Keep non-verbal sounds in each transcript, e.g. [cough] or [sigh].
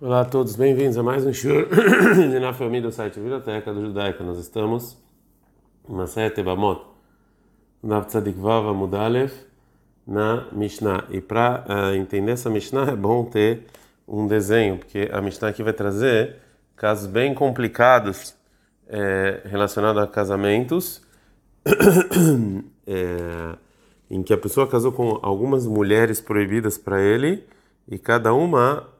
Olá a todos, bem-vindos a mais um show [coughs] de na família do site Biblioteca do Judaica. Nós estamos em Masayat Ebamot, na Tzadik Vav Amudalev, na Mishnah. E para uh, entender essa Mishnah é bom ter um desenho, porque a Mishnah aqui vai trazer casos bem complicados é, relacionados a casamentos, é, [coughs] em que a pessoa casou com algumas mulheres proibidas para ele e cada uma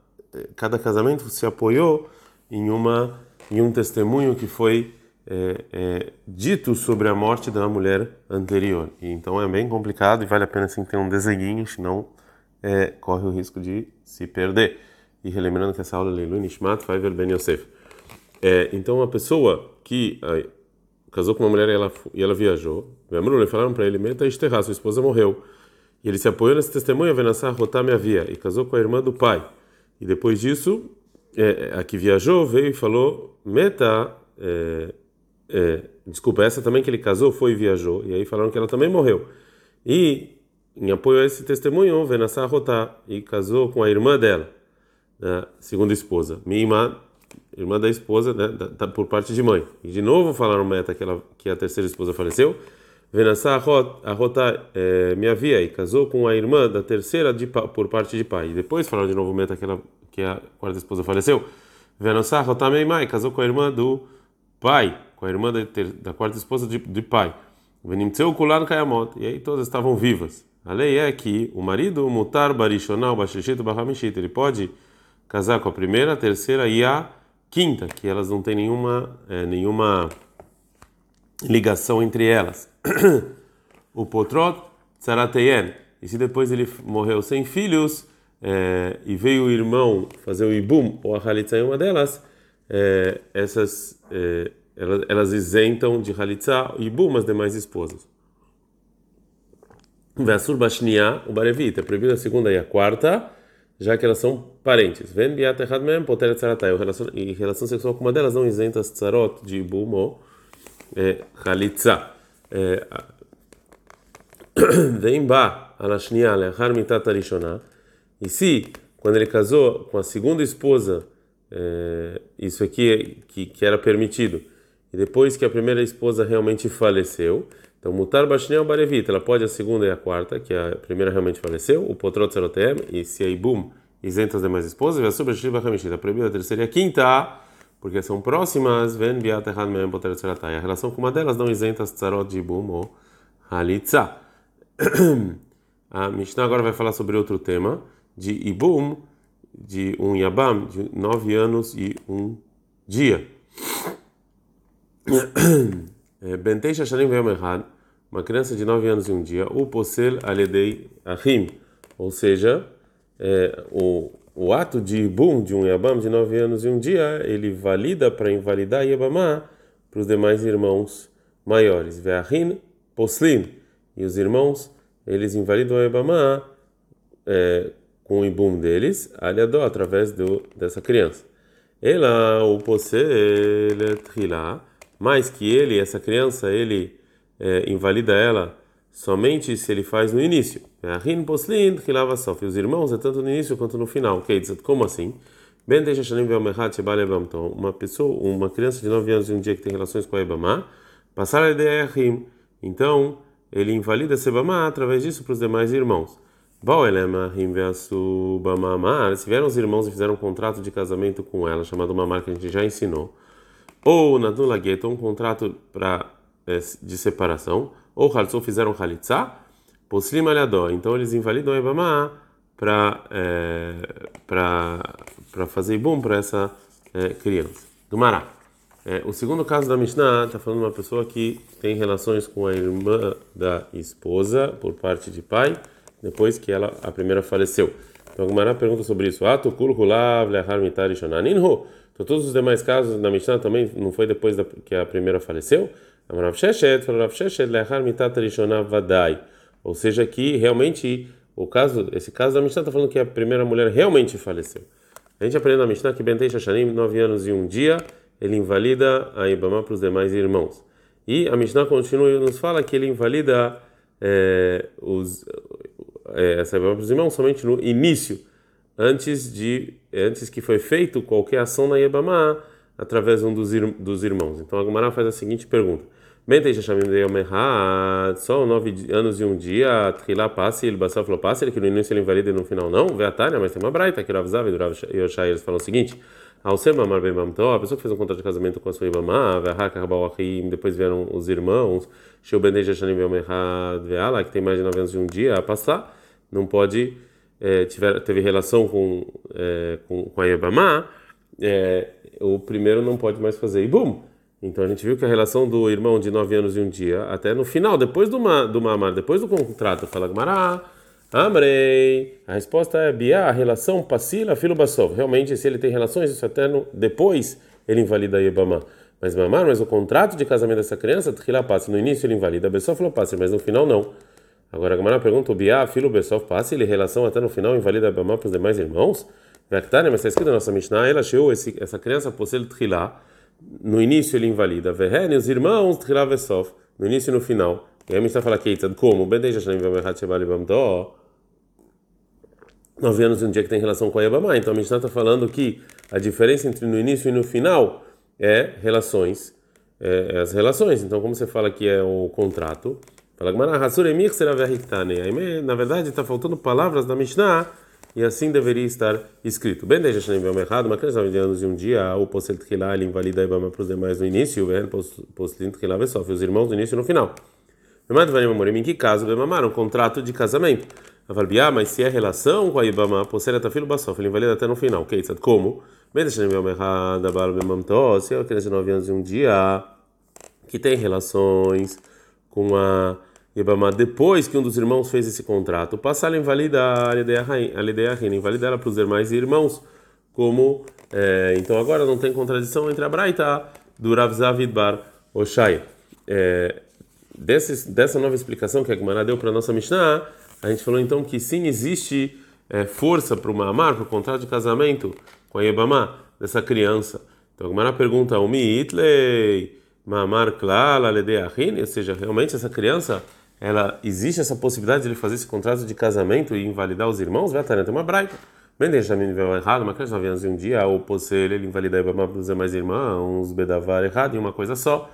cada casamento se apoiou em uma em um testemunho que foi é, é, dito sobre a morte da mulher anterior. E, então é bem complicado e vale a pena sim ter um desenho, senão é, corre o risco de se perder. E relembrando que essa aula é Leilu Nishmat Faivel Ben Yosef. É, então uma pessoa que casou com uma mulher e ela, e ela viajou, falaram para ele, meta esterrar, sua esposa morreu. E ele se apoiou nesse testemunho, Venassar Rotam Avia, e casou com a irmã do pai. E depois disso, é, a que viajou veio e falou: Meta, é, é, desculpa, essa também que ele casou foi e viajou. E aí falaram que ela também morreu. E, em apoio a esse testemunho, Venassá Rotá, e casou com a irmã dela, né, segunda esposa, minha irmã, irmã da esposa, né, da, da, por parte de mãe. E de novo falaram Meta que, ela, que a terceira esposa faleceu. Venassá Arrotá é, me havia e casou com a irmã da terceira de, por parte de pai. E depois falaram de novo meta que, que a quarta esposa faleceu. Venassá Arrotá Meimai casou com a irmã do pai, com a irmã da, ter, da quarta esposa de, de pai. Venimtseu Kulan Kayamot. E aí todas estavam vivas. A lei é que o marido, Mutar Barishonal Bashishit Bahamishit, ele pode casar com a primeira, a terceira e a quinta, que elas não têm nenhuma, é, nenhuma ligação entre elas. [clears throat] o potrot tzarateyen. E se depois ele morreu sem filhos é, e veio o irmão fazer o ibum ou a halitza em uma delas, é, essas é, elas, elas, isentam de halitza ibum as demais esposas. Vesur bashnia o barevita, é proibido a segunda e a quarta, já que elas são parentes. Ven biat echad mem poteret tzaratai. E relação sexual com uma delas não isenta as tzarot de ibum ou halitza. Vem ba alashnia lehar mitat arishona. E se quando ele casou com a segunda esposa, é, isso aqui que, que era permitido, e depois que a primeira esposa realmente faleceu, então mutar bashnia barevita, ela pode a segunda e a quarta, que a primeira realmente faleceu, o potrot serotem, e se aí boom isenta as demais esposas, e a sobre a proibida a terceira e a quinta porque são próximas, ven biat mehem poter A relação com uma delas não isenta tzarot de ibum ou halitza. [clears throat] A Mishnah agora vai falar sobre outro tema, de ibum, de um yabam, de nove anos e um dia. [clears throat] Bentei shasharim ve'yom echad, uma criança de nove anos e um dia, o posel aledei achim, ou seja, é, o o ato de Ibum, de um Yabam de nove anos e um dia, ele valida para invalidar Yabamá para os demais irmãos maiores. Ve'ahin Poslin. E os irmãos, eles invalidam Yabamá é, com o Ibum deles, aliadó, através do, dessa criança. Ela, o Poseletrilá, mais que ele, essa criança, ele é, invalida ela somente se ele faz no início. Lava sof. Os irmãos é tanto no início quanto no final. Como assim? Ben então, uma pessoa, uma criança de 9 anos e um dia que tem relações com a Ebamá, passar a ideia Rim. Então, ele invalida esse Ebamá através disso para os demais irmãos. Se vieram os irmãos e fizeram um contrato de casamento com ela, chamado Mamar, que a gente já ensinou, ou na Dula um contrato pra, eh, de separação, ou Haltzou fizeram Halitzá, Poslim Aliadó. Então eles invalidam Ebamá para é, para fazer bom para essa é, criança. Gumará. É, o segundo caso da Mishnah está falando de uma pessoa que tem relações com a irmã da esposa por parte de pai, depois que ela a primeira faleceu. Então Gumará pergunta sobre isso. Shonaninho. Então todos os demais casos da Mishnah também não foi depois da, que a primeira faleceu? Amarav Sheshet, Rav Sheshet. Ou seja, que realmente o caso, esse caso da Mishnah está falando que a primeira mulher realmente faleceu. A gente aprende na Mishnah que Bentei Shashanim, nove anos e um dia, ele invalida a Ibama para os demais irmãos. E a Mishnah continua e nos fala que ele invalida é, os, é, essa Ibama para os irmãos somente no início antes de antes que foi feito qualquer ação na Yebamá através de um dos, ir, dos irmãos. Então a Gemara faz a seguinte pergunta: só nove anos e um dia, Trilá passe, ele basal falou passe, ele que no início ele invalida e no final não, Veatária, mas tem uma braita, que Rav Zav e Yoshai, eles falam o seguinte: ao ser mamar bem mamtó, a pessoa que fez um contrato de casamento com a sua mamá, depois vieram os irmãos, Veala, que tem mais de nove anos e um dia a passar, não pode, é, tiver, teve relação com, é, com, com a Yabamá, é, o primeiro não pode mais fazer Ibum. Então a gente viu que a relação do irmão de nove anos e um dia, até no final, depois do, do mamar, depois do contrato, fala Gmará, Amrei. A resposta é Bia, a relação passila, filo basov. Realmente, se ele tem relações, isso até no, depois ele invalida Yebamá. Mas mamar, mas o contrato de casamento dessa criança, Tchila passa. No início ele invalida Bessof falou passe, mas no final não. Agora a Gamara pergunta: o Bia, filo Bessof passe, ele relação até no final invalida Yebamá para os demais irmãos? Vectane, mas está escrito na nossa Mishnah, ela achou essa criança possui Tchila no início ele invalida Verhen, os irmãos Tchila Vesof, no início e no final. E a Mishnah fala que como? Ben Deja Nove anos e um dia que tem relação com a Yabamá. Então a Mishnah está falando que a diferença entre no início e no final é relações, é, é as relações. Então, como você fala que é o contrato, fala que na verdade está faltando palavras da Mishnah e assim deveria estar escrito. Bem, deixa eu errado, uma criança de anos e um dia, o posel tchilá, ele invalida a Ibama para os demais no início, o posel tchilá sofre os irmãos no início e no final. Em que caso, Bemamar, um contrato de casamento. Avalbiá, mas se é relação com a Ibama, posel tafilo basof, ele invalida até no final. Como? Bem, deixa eu errado, se é uma criança de 9 anos e um dia, que tem relações com a Yebamá, depois que um dos irmãos fez esse contrato, passa a invalidar a ideia invalidar ela para os demais irmãos, como é, então agora não tem contradição entre a Braita do Rav Zavid Bar Oshaya. É, desse, dessa nova explicação que a Gemara deu para a nossa Mishnah, a gente falou então que sim existe é, força para o Maamar, para o contrato de casamento com a Yebamá, dessa criança. Então a Gemara pergunta, o Miitlei, Maamar Klala, Ledeahin, ou seja, realmente essa criança ela existe essa possibilidade de ele fazer esse contrato de casamento e invalidar os irmãos? Vai estar uma braita. Bem, deixa mim ver errado, uma criança de 9 anos e um dia, ou possuir ele invalidar os demais irmãos, bedavar errado em uma coisa só.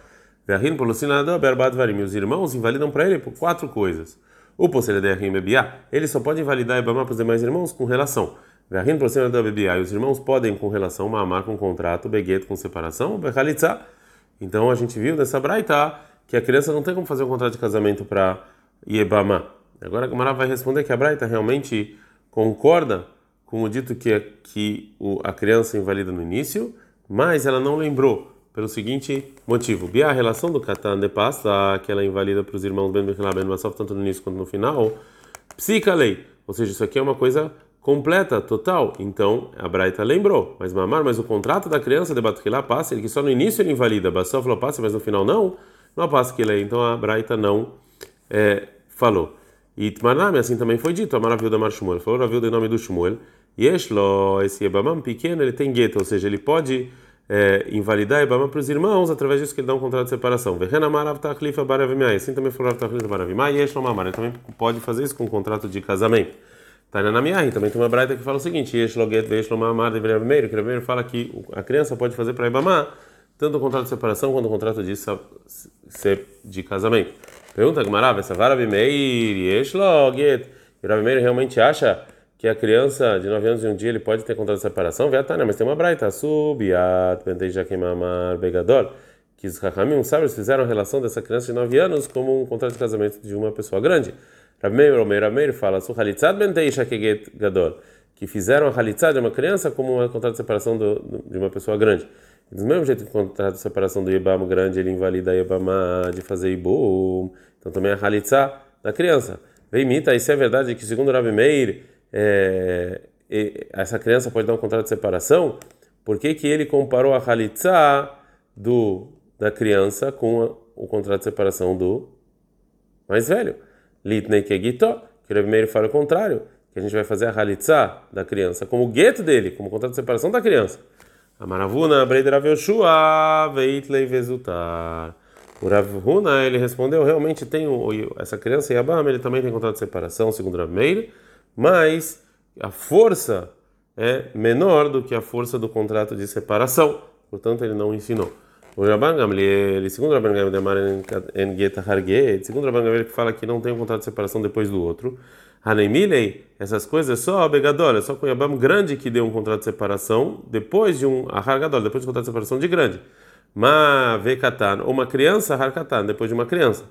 Verrin por lucinador, berbad varim. Os irmãos invalidam para ele por quatro coisas. O possuir derrim bebiá, ele só pode invalidar Ibama para os demais irmãos com relação. Verrin por lucinador bebiá, e os irmãos podem com relação, mamar com contrato, begueto com separação, berralitza. Então a gente viu nessa braita que a criança não tem como fazer um contrato de casamento para Yebama. Agora a Gamara vai responder que a Braita realmente concorda com o dito que, que a criança invalida no início, mas ela não lembrou, pelo seguinte motivo. Bia, a relação do Katan de pasta, que ela invalida para os irmãos Ben Bechilá Ben Basov, tanto no início quanto no final, psica lei. Ou seja, isso aqui é uma coisa completa, total. Então, a Braita lembrou. Mas Mamar, mas o contrato da criança de Batrilá passa, ele que só no início ele invalida, Basov passa, mas no final não. Não passa que ele então a Braita não é, falou. E Tmanami, assim também foi dito, a maravilha da Mar Shmuel, falou a em nome do Shmuel, Yeshlo, esse Ebamam pequeno, ele tem gueto, ou seja, ele pode é, invalidar Ebamam para os irmãos, através disso que ele dá um contrato de separação. Assim também falou Avtachlifa Baravimai, Yeshlo Mamar, ele também pode fazer isso com um contrato de casamento. Taina Namiahi, também tem uma braita que fala o seguinte: Yeshlo Get, Yeshlo Mamar, de Meiro, que Meiro fala que a criança pode fazer para Ebamar tanto o contrato de separação quanto o contrato de, de casamento. Pergunta Gmará, essa vara Bimeir, Yeshloget. E Rabi Meir realmente acha que a criança de 9 anos e um dia ele pode ter contrato de separação? Viatana, mas tem uma braita, subiat, pentei jaquemamar, begador. Que os Rahamim, os sábios, fizeram a relação dessa criança de 9 anos como um contrato de casamento de uma pessoa grande. Rabi Meir, Rabi Meir fala, su halitzat pentei jaqueget gadol. Que fizeram a halitzat de uma criança como um contrato de separação de uma pessoa grande. Do mesmo jeito que o contrato de separação do Ibama grande ele invalida a Ibama de fazer Ibum, então também a Halitza da criança. Vem mita, isso é verdade que segundo Rabi Meir, é, essa criança pode dar um contrato de separação? Por que, que ele comparou a Halitza do, da criança com a, o contrato de separação do mais velho? Litnei Kegito, que o Rabi Meir fala o contrário, que a gente vai fazer a Halitza da criança como o gueto dele, como contrato de separação da criança. Amaravuna, Breider Avyoshua, Veitlei Vezutar. O Ravuna, ele respondeu, realmente tem essa criança Yabam, ele também tem contrato de separação, segundo o Rav Meir, mas a força é menor do que a força do contrato de separação. Portanto, ele não ensinou. O Rabban Gamliel, segundo o Rabban Gamliel, segundo Rabban Gamliel, que fala que não tem um contrato de separação depois do outro. Hanemilei, essas coisas é só Begadol, é só com Yabam grande que deu um contrato de separação depois de um Hargadol, depois de um contrato de separação de grande. Ma Vekatan, ou uma criança Harkatan, depois de uma criança.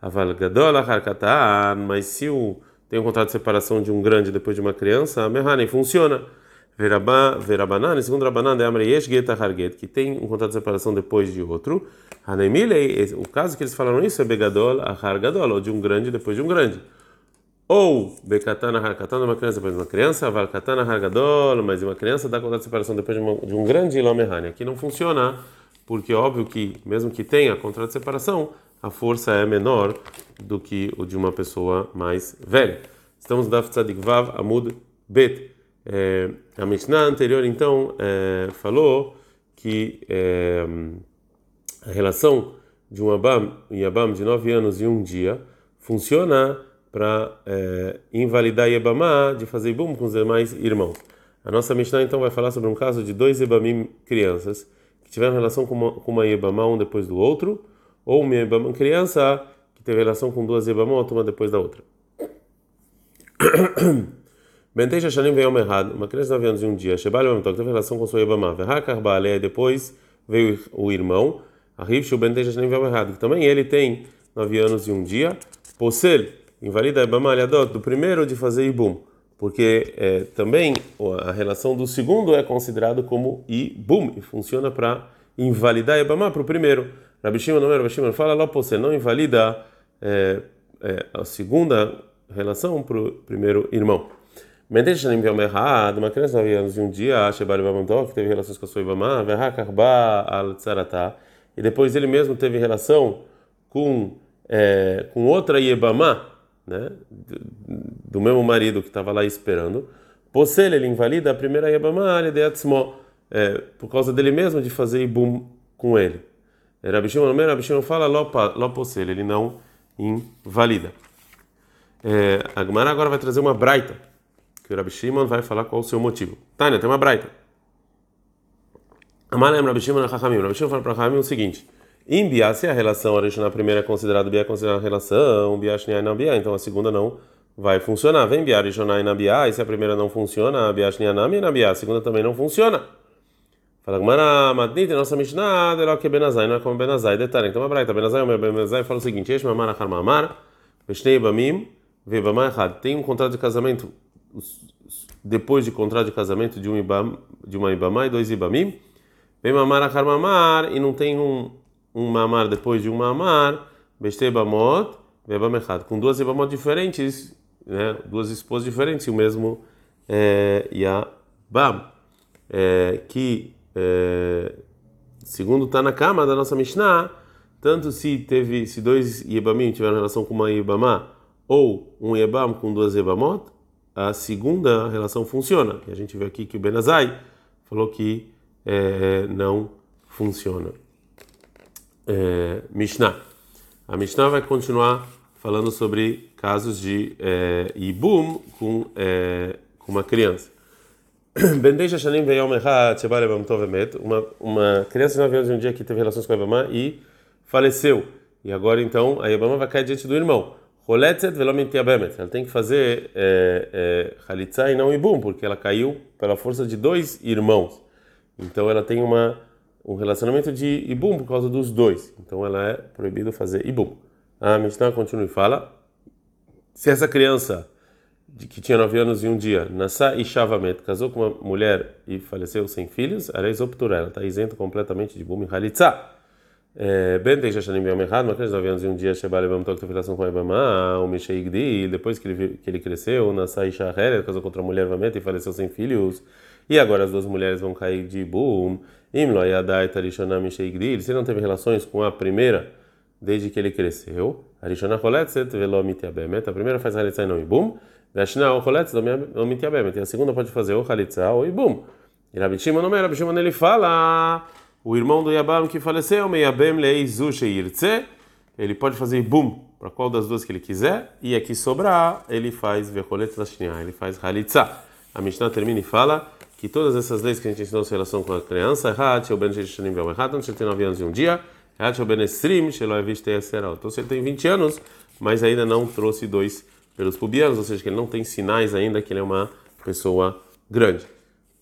Aval Gadol Harkatan, mas se o, tem um contrato de separação de um grande depois de uma criança, Mehane funciona. Verabanan, segundo Rabanan, de Amre Yesh Geta Harget, que tem um contrato de separação depois de outro. Hanemilei, o caso que eles falaram isso é Begadol Hargadol, ou de um grande depois de um grande. Ou Bekatana Harkatana, uma criança depois de uma criança, Valkatana Hargadol, mas uma criança dá contrato de separação depois de, uma, de um grande Lomehane. Aqui não funciona, porque é óbvio que, mesmo que tenha contrato de separação, a força é menor do que o de uma pessoa mais velha. Estamos da Tzadik Vav Amud Bet. É, a Mishnah anterior, então, é, falou que é, a relação de um Abam e Abam de nove anos e um dia funciona para é, invalidar Yebamá de fazer Ibum com os demais irmãos. A nossa Mishnah então vai falar sobre um caso de dois Yebamim crianças que tiveram relação com uma, com uma Yebamá um depois do outro, ou uma Yebamá criança que teve relação com duas Yebamot uma depois da outra. [coughs] Bentei Shanim veio errado, uma criança de 9 anos e um dia, Shebal Yom teve relação com sua Yebamá, Verhakar Baalei, depois veio o irmão, Arriv Shu Bentei Shanim veio errado, que também ele tem 9 anos e um dia, Possel, invalida Ibama Aliadot, do primeiro de fazer Ibum, porque é, também a relação do segundo é considerado como Ibum, e funciona para invalidar Ibama para o primeiro. Rabi Shimon, não Rabi Shimon fala, lá você não invalida é, é, a segunda relação para o primeiro irmão. Mentechanim viu errado, uma criança de 9 anos e um dia, Shebali Babamtok, que teve relações com a sua Ibama, Verhakarba al Tsaratá, e depois ele mesmo teve relação com, é, com outra Ibama, né, do mesmo marido que estava lá esperando, Possel, ele invalida a primeira Yabamá, de Atzmo, é, por causa dele mesmo de fazer Ibum com ele. Rabi Shimon, Rabi Shimon fala, Ló Possel, ele não invalida. É, a Gemara agora vai trazer uma braita, que o Rabi Shimon vai falar qual o seu motivo. Tânia, tem uma braita. Amalem Rabi Shimon. Rabi Shimon fala para Chachamim o seguinte, em Bia, se a relação a primeira é considerada Bia, é considerada relação, Bia Shniai na Bia, então a segunda não vai funcionar. Vem Bia Rishonai na Bia, e se a primeira não funciona, Bia Shniai na Bia, a segunda também não funciona. Fala Gmara, Madnit, nossa Mishnah, de que Benazai, não é como Benazai. Detalhe, então, a Braita, Benazai, o meu Benazai fala o seguinte: Esh Mamar Achar Mamar, Beshnei Bamim, Vebamar Echad. Tem um contrato de casamento, depois de contrato de casamento de, um ibam, de uma Ibamá e dois Ibamim, vem Mamar Achar Mamar, e não tem um um mamar depois de um mamar, bestebamot, vebamechad, com duas ebamot diferentes, né, duas esposas diferentes, o mesmo é, yabam, é, que é, segundo está na cama da nossa Mishnah, tanto se teve, se dois yebamim tiveram relação com uma yebamá, ou um yebam com duas yebamot, a segunda relação funciona. E a gente vê aqui que o Benazai falou que é, não funciona é, Mishnah. A Mishnah vai continuar falando sobre casos de é, Ibum com, é, com uma criança. [clears throat] uma, uma criança de 9 anos um dia que teve relações com a Ibama e faleceu. E agora então a Ibama vai cair diante do irmão. Ela tem que fazer é, é, e não Ibum, porque ela caiu pela força de dois irmãos. Então ela tem uma um relacionamento de ibum por causa dos dois. Então ela é proibido fazer ibum. A Mishnah continua e fala: se essa criança de, que tinha nove anos e um dia, Nasa e Shavamet, casou com uma mulher e faleceu sem filhos, Areis optura, ela está isenta completamente de ibum e halitza. É, ben tem Shashanim Yom Echad, uma criança de nove anos e um dia, Shebale Bam Tok, teve relação com a Ibama, o Mesheigdi, depois que ele, que ele cresceu, Nasa e Shaher, casou com outra mulher, Vamet, e faleceu sem filhos, e agora as duas mulheres vão cair de ibum. Se não teve relações com a primeira desde que ele cresceu, a primeira faz halitzah e não ibum, e a segunda pode fazer ou halitzah ou ibum. E Rabi Shimon não é, Rabi Shimon ele fala, o irmão do Yabam que faleceu, Meyabem leizu sheirtze, ele pode fazer ibum para qual das duas que ele quiser, e aqui sobrar, ele faz vecholet ele faz halitzah. A Mishnah termina e fala que todas essas leis que a gente ensinou em relação com a criança, errado, o Ben Vel errado, então se ele tem 9 anos e um dia, errado, o Ben Esrim, Então se ele tem 20 anos, mas ainda não trouxe dois pelos pubianos, ou seja, que ele não tem sinais ainda que ele é uma pessoa grande.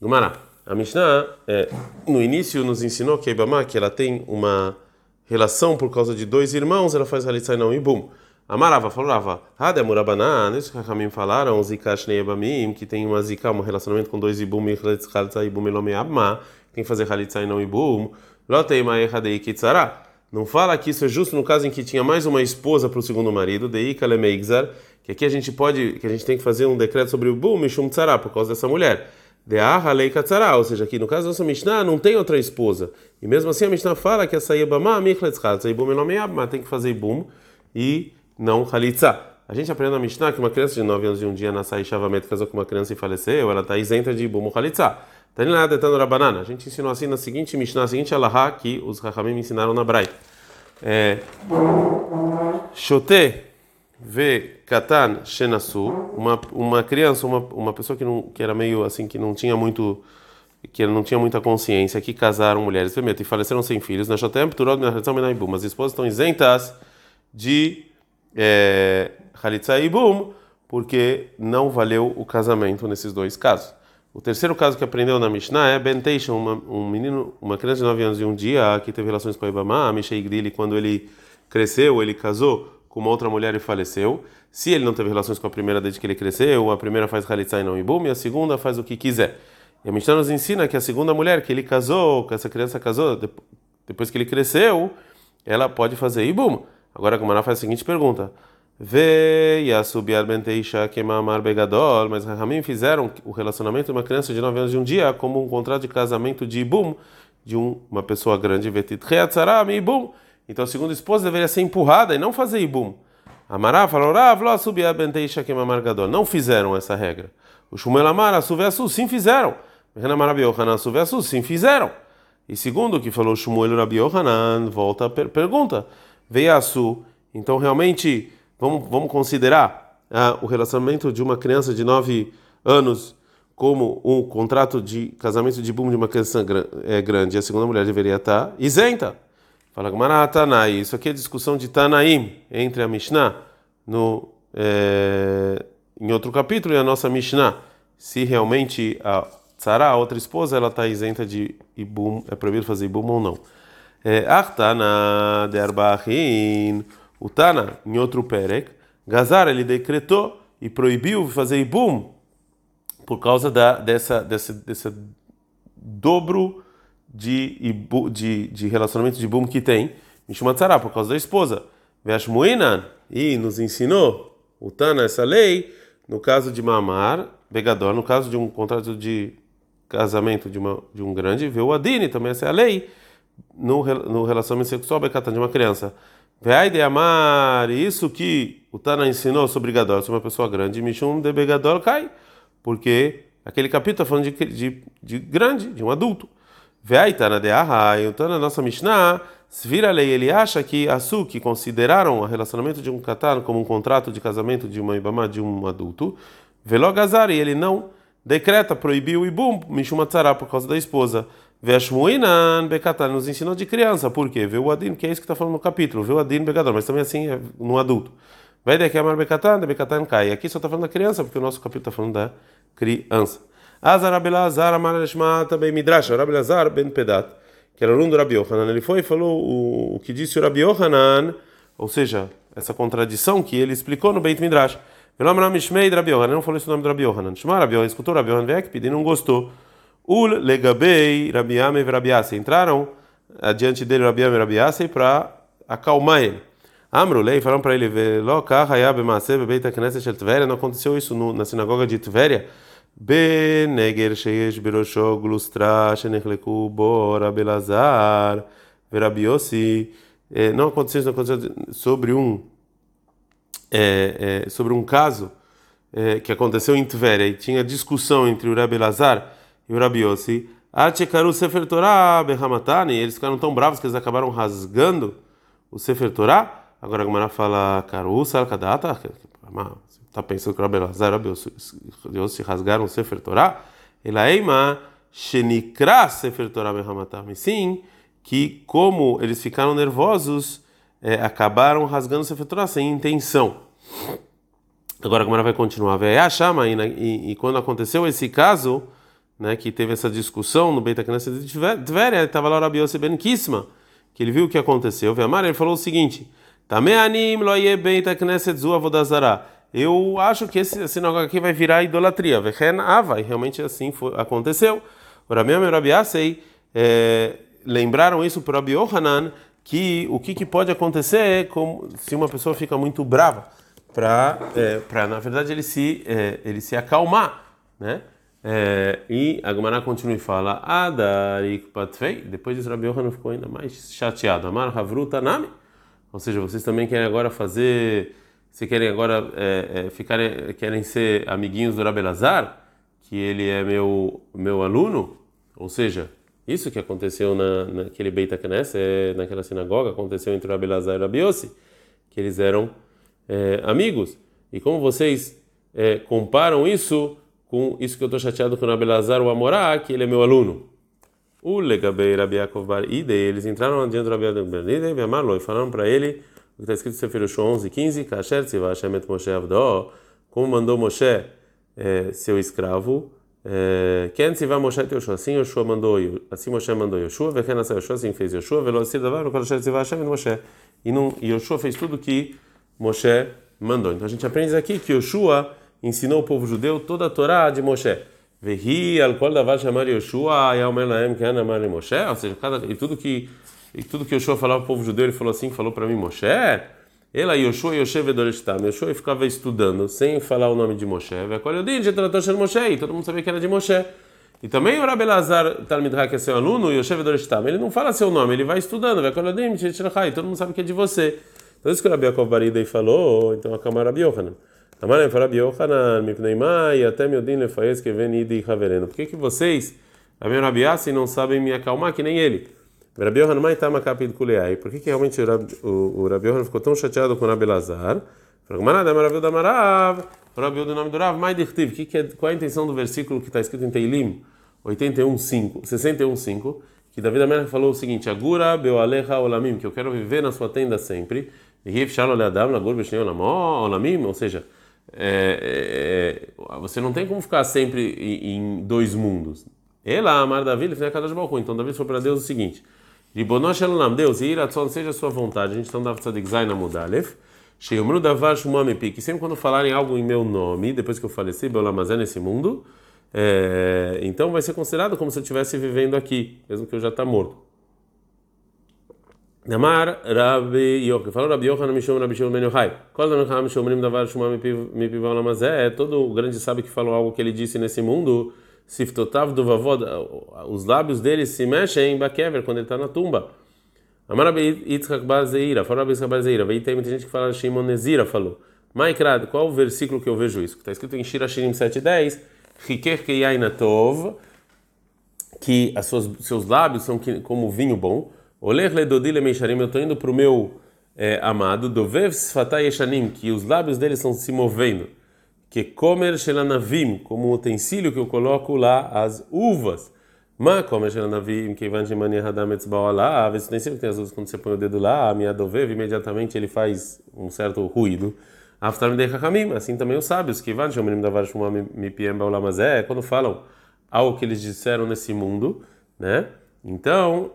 Gumará. A Mishnah, é, no início, nos ensinou que a Ibama, que ela tem uma relação por causa de dois irmãos, ela faz Halitzai não e bum. Amarava, falava, Hademurabanan, isso que a Kamim falaram, Zikash Neibamim, que tem uma Zika, um relacionamento com dois Ibum, Halitzai Ibum Elome Abma, tem que fazer Halitzai não Ibum, Lotei Maehadei Kitzara. Não fala que isso é justo no caso em que tinha mais uma esposa para o segundo marido, Deika Lemeigzar, que aqui a gente pode, que a gente tem que fazer um decreto sobre o Bum Mishum Tzara, por causa dessa mulher. Deaha lei katzara, ou seja, aqui no caso da nossa Mishnah não tem outra esposa. E mesmo assim a Mishnah fala que essa Ibama Michletzchat, Ibum Elome tem que fazer Ibum e não Halitza. A gente aprende na Mishnah que uma criança de 9 anos de um dia na Shavamet casou com uma criança e faleceu, ela está isenta de Ibum Halitza. Tanilada etano rabanana. A gente ensinou assim na seguinte Mishnah, na seguinte Alaha, que os Rahamim ensinaram na Brai. É, Shote ve katan shenasu, uma uma criança, uma, uma pessoa que não que era meio assim que não tinha muito que não tinha muita consciência, que casaram mulheres primeiro e faleceram sem filhos, na shotem turod menaibum, as esposas estão isentas de é, Halitza e Ibum, porque não valeu o casamento nesses dois casos. O terceiro caso que aprendeu na Mishnah é Ben Teishon, um menino, uma criança de 9 anos e um dia que teve relações com a Ibama, Mishei Gdili, quando ele cresceu, ele casou com uma outra mulher e faleceu. Se ele não teve relações com a primeira desde que ele cresceu, a primeira faz Halitza e não Ibum, e a segunda faz o que quiser. E a Mishnah nos ensina que a segunda mulher que ele casou, que essa criança casou, depois que ele cresceu, ela pode fazer Ibum. Agora a Gumara faz a seguinte pergunta: Veia subiar benteisha queimar begadol, mas Rahamim fizeram o relacionamento de uma criança de 9 anos de um dia como um contrato de casamento de ibum de um, uma pessoa grande, vetit ibum. Então a segunda esposa deveria ser empurrada e não fazer ibum. Amará falou: Rav, lo subiar benteisha queimar gadol. Não fizeram essa regra. O Shmuel Amar, Suveasu, sim fizeram. Renamar Abiohanan, Suveasu, sim fizeram. E segundo o que falou Shmuel Rabi Yohanan, volta a per pergunta veiaçu. Então, realmente, vamos, vamos considerar ah, o relacionamento de uma criança de 9 anos como um contrato de casamento de boom de uma criança é, grande. A segunda mulher deveria estar isenta. Fala Gamara Tanai. Isso aqui é discussão de Tanaim entre a Mishnah no, é, em outro capítulo e a nossa Mishnah. Se realmente a Tzara, a outra esposa, ela está isenta de ibum, é proibido fazer ibum ou não. Achtana de Arbachin, o Tana, em outro Perek, Gazar, ele decretou e proibiu fazer Ibum por causa da, dessa, dessa, dessa dobro de, de, de relacionamento de Ibum que tem, Mishumatzara, por causa da esposa. Veshmuinan, e nos ensinou o Tana essa lei no caso de Mamar, Begador, no caso de um contrato de casamento de, uma, de um grande, vê o Adine, também essa é a lei no, no relacionamento sexual becatan de uma criança. Vai de amar isso que o Tana ensinou sobre Gadol, sobre uma pessoa grande, Mishum de Begadol cai, porque aquele capítulo está falando de, de, de, grande, de um adulto. Vai Tana de Ahai, o Tana, nossa Mishnah, vira lei, ele acha que Asu, que consideraram o relacionamento de um Katan como um contrato de casamento de uma Ibama de um adulto, Velogazar, e ele não decreta, proibiu o Ibum, Mishum por causa da esposa. Veshmuinan Bekatan nos ensinou de criança, por quê? Vê o Adin, que é isso que está falando no capítulo, vê o Adin Bekatan, mas também assim é no adulto. Vai daqui a Bekatan, Bekatan cai. Aqui só está falando da criança, porque o nosso capítulo está falando da criança. Azar Abelazar Amarashma também Midrash, Rabelazar Ben Pedat, que era aluno do Rabi Yohanan, ele foi e falou o, o que disse o Rabi Yohanan, ou seja, essa contradição que ele explicou no Beit Midrash. Ele não falou esse nome do Rabi Yohanan. Shema Rabi Yohanan, escutou Rabi Yohanan, veio e não gostou. Ul legabei Rabiame e Rabiase. Entraram adiante dele Rabiame e para acalmar ele. Amru lei falaram para ele. Não aconteceu isso no, na sinagoga de Tveria. Beneger sheyesh birosho glustra shenechleku bo Rabelazar verabiosi. Não aconteceu isso, sobre um é, é, sobre um caso é, que aconteceu em Tveria e tinha discussão entre o Rabelazar e o Rabi Yossi, Achekaru Sefer Torah Behamatani, eles ficaram tão bravos que eles acabaram rasgando o Sefer Torah. Agora a Gemara fala, Karu Salkadata, está pensando que o Rabi Lazar e o Rabi Yossi rasgaram o Sefer Torah? Elaima shenikra sefer Torah behamatam. Sim, que como eles ficaram nervosos, é, acabaram rasgando o sefer Torah sem intenção. Agora a Gemara vai continuar. e, e quando aconteceu esse caso, né, que teve essa discussão no Beit HaKnesset de Tveria, estava lá o Rabi Yosef Ben Kisma, que ele viu o que aconteceu. Veamar, ele falou o seguinte: Tameanim lo Beit HaKnesset zu avodazara. Eu acho que esse sinagoga aqui vai virar idolatria. Vechen ava, e realmente assim foi, aconteceu. O Rabi o Rabi Asei é, lembraram isso para o Rabi Yohanan, que o que, que pode acontecer é como, se uma pessoa fica muito brava para, é, na verdade, ele se, é, ele se acalmar, né? É, e a Gemara continua e fala, Adarik Patvei. Depois disso, Rabi Yohanan ficou ainda mais chateado. Amar Havruta Nami. Ou seja, vocês também querem agora fazer, se querem agora é, é, ficar, querem ser amiguinhos do Rabi Lazar, que ele é meu meu aluno. Ou seja, isso que aconteceu na, naquele Beit Knesset, é, naquela sinagoga, aconteceu entre o Rabi Lazar e o Rabi Yossi, que eles eram é, amigos. E como vocês é, comparam isso com isso que eu estou chateado com o Abelazar, o Amorá, que ele é meu aluno? O Legabei Rabi Yaakov Bar Ide, eles entraram diante do Rabi Yaakov Bar Ide e falaram para ele o que está escrito em Sefer 11, 15, Kasher Tziva Hashem et Moshe Avdo, como mandou Moshe, é, seu escravo, Ken Tziva Moshe et Yoshua, assim Yoshua mandou, assim Moshe mandou Yoshua, Veken Asa Yoshua, assim fez Yoshua, Velo Asir Davar, o Kasher Tziva Hashem et Moshe. E Yoshua fez tudo que Moshe mandou. Então a gente aprende aqui que Yoshua ensinou o povo judeu toda a Torá de Moshe. Vehi al kol davar chamar Yoshua yaomer laem que amar Moshe. Ou seja, cada, e tudo que e tudo que Yoshua falava para o povo judeu, ele falou assim, falou para mim Moshe. Ela Yoshua Yoshe Vedoreshtam. Yoshua ficava estudando sem falar o nome de Moshe. Vekolodin de tratou Moshe. E todo mundo sabia que era de Moshe. E também o Rabi Lazar Talmid que é seu aluno, Yoshe Vedoreshtam. Ele não fala seu nome, ele vai estudando. De E todo mundo sabe que é de você. Então isso que o Rabi Yaakov Barida falou, então a Kamar Rabi Yohanan. Até meu din que. Por que que vocês, Rabi Rabi Yassi, não sabem me acalmar que nem ele? Por que que realmente o Rabi ficou tão chateado com o Rabi Lazar? Do nome. Que é, qual é a intenção do versículo que está escrito em Teilim 81:5, 61:5? que Davi Amelech falou o seguinte: Agura olamim, que eu quero viver na sua tenda sempre. Ou seja, é, é, você não tem como ficar sempre em, dois mundos. Ela, amar Davi, ele fez a de balcão. Então Davi falou para Deus o seguinte: Ribonosh Elam, Deus, Iratzon, seja a sua vontade. A gente então dava Tzadik Zain Amudalef. Sheomru Davar Shumamepi, que sempre quando falarem algo em meu nome, depois que eu faleci, Beolamazé nesse mundo, é, então vai ser considerado como se eu estivesse vivendo aqui, mesmo que eu já está morto. Namar Rabbi Yochanan, falou Rabbi Yochanan Mishom Rabbi Shimon Ben Yochai. É todo o grande sábio que falou algo que ele disse nesse mundo. Siftotav do Vavod, os lábios dele se mexem em Bakever quando ele está na tumba. Amar Rabbi Yitzhak Bazeira, falou Rabbi Yitzhak Bazeira. Veio tem muita gente que fala Shimon Nezira, falou. Maikrad, qual o versículo que eu vejo isso? Está escrito em Shira Shirim 7:10 que as suas, seus lábios são como vinho bom. Oler ledodile meisharim, eu estou indo para o meu é, amado, dovev sfatai eshanim, que os lábios dele estão se movendo. Que comer shelanavim, como um utensílio que eu coloco lá as uvas. Ma comer shelanavim, que van shemani hadam etzbao lá, esse utensílio que tem as uvas, quando você põe o dedo lá, a minha dovev, imediatamente ele faz um certo ruído. Aftar me assim também os sábios, que van shomerim davar shumam mipiem baulamazé, quando falam algo que eles disseram nesse mundo, né? Então,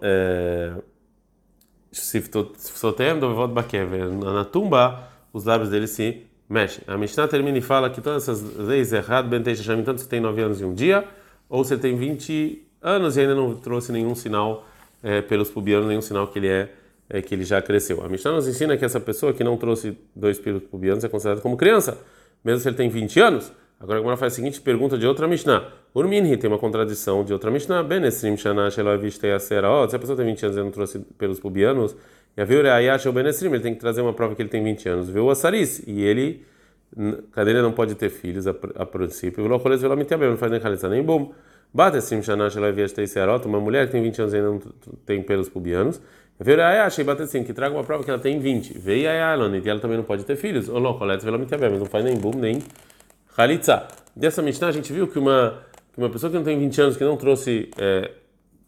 Siftotem dovevot bakever, na tumba, os lábios deles se mexem. A Mishnah termina e fala que todas essas leis errado, ben teixacham, tanto você tem 9 anos e um dia, ou você tem 20 anos e ainda não trouxe nenhum sinal é, pelos pubianos, nenhum sinal que ele é é que ele já cresceu. A Mishnah nos ensina que essa pessoa que não trouxe dois pilos pubianos é considerada como criança, mesmo se ele tem 20 anos. Agora a Gemara faz a seguinte pergunta de outra Mishnah. Urminhi tem uma contradição de outra Mishnah. Benestrim shanash eloavistei asera. Oh, se a pessoa tem 20 anos e não trouxe pelos pubianos, e a viu ayash ou benestrim, ele tem que trazer uma prova que ele tem 20 anos. Viu a saris, e ele, ele não pode ter filhos a, a princípio. O locoles velomitiabem, não faz nem caliça nem bom. Batestrim shanash eloavistei serot, uma mulher que tem 20 anos e ainda não tem pelos pubianos. Veio a achei assim, que traga uma prova que ela tem 20. Veio a Alon, e ela também não pode ter filhos. Não, coleta pela mas não faz nem boom, nem Khalitza. Dessa Mishnah a gente viu que uma que uma pessoa que não tem 20 anos, que não trouxe é,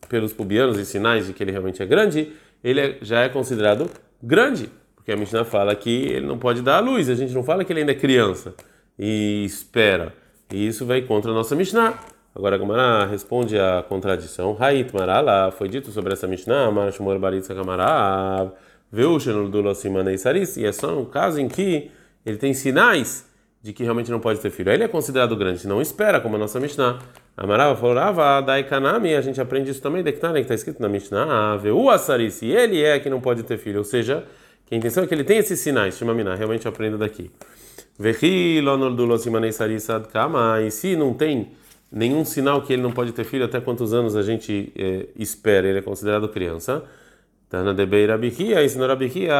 pelos pubianos e sinais de que ele realmente é grande, ele é, já é considerado grande, porque a Mishnah fala que ele não pode dar a luz, a gente não fala que ele ainda é criança e espera. E isso vai contra a nossa Mishnah. Agora a Gamara responde a contradição. Hait Marala, foi dito sobre essa Mishnah, Marashmor Baritza Gamara, Veushenul Simanei Saris, e é só um caso em que ele tem sinais de que realmente não pode ter filho. Ele é considerado grande, não espera, como a nossa Mishnah. Amarava falava, Dai Kanami, a gente aprende isso também, Dektanen, que está escrito na Mishnah, Veu Asaris, e ele é que não pode ter filho, ou seja, que a intenção é que ele tem esses sinais, chama Miná, realmente eu aprendo daqui. Vehi Lonoldulo Simanei Saris Adkama, e se não tem nenhum sinal que ele não pode ter filho, até quantos anos a gente é, espera, ele é considerado criança. Tana de Beirabihia, ensinou Rabihia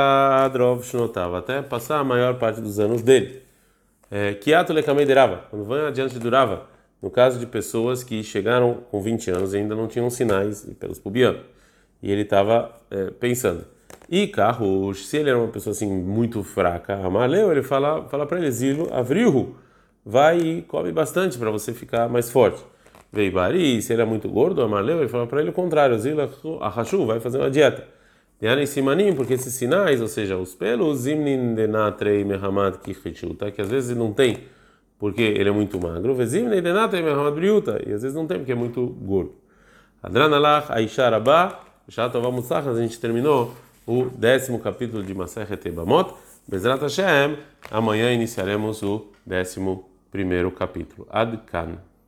Adrov Shnotava, até passar a maior parte dos anos dele. Kiato Lekamei Derava, quando vai adiante do Rava, no caso de pessoas que chegaram com 20 anos e ainda não tinham sinais pelos pubianos. E ele estava é, pensando. E Carros, se ele era uma pessoa assim muito fraca, amaleu, ele fala, fala para ele, Zilo, avriu, vai e come bastante para você ficar mais forte. Veibari, se ele é muito gordo, amaleu, ele fala para ele o contrário, Zilo, ahachu, vai fazer uma dieta. Yanim simanim, porque esses sinais, ou seja, os pelos, que às vezes não tem, porque ele é muito magro, briuta, e às vezes não tem, porque é muito gordo. Adranalach, Rabá, Shatova a gente terminou o décimo capítulo de Masechet Ebamot, Bezrat Hashem, amanhã iniciaremos o décimo primeiro capítulo. Ad Kan.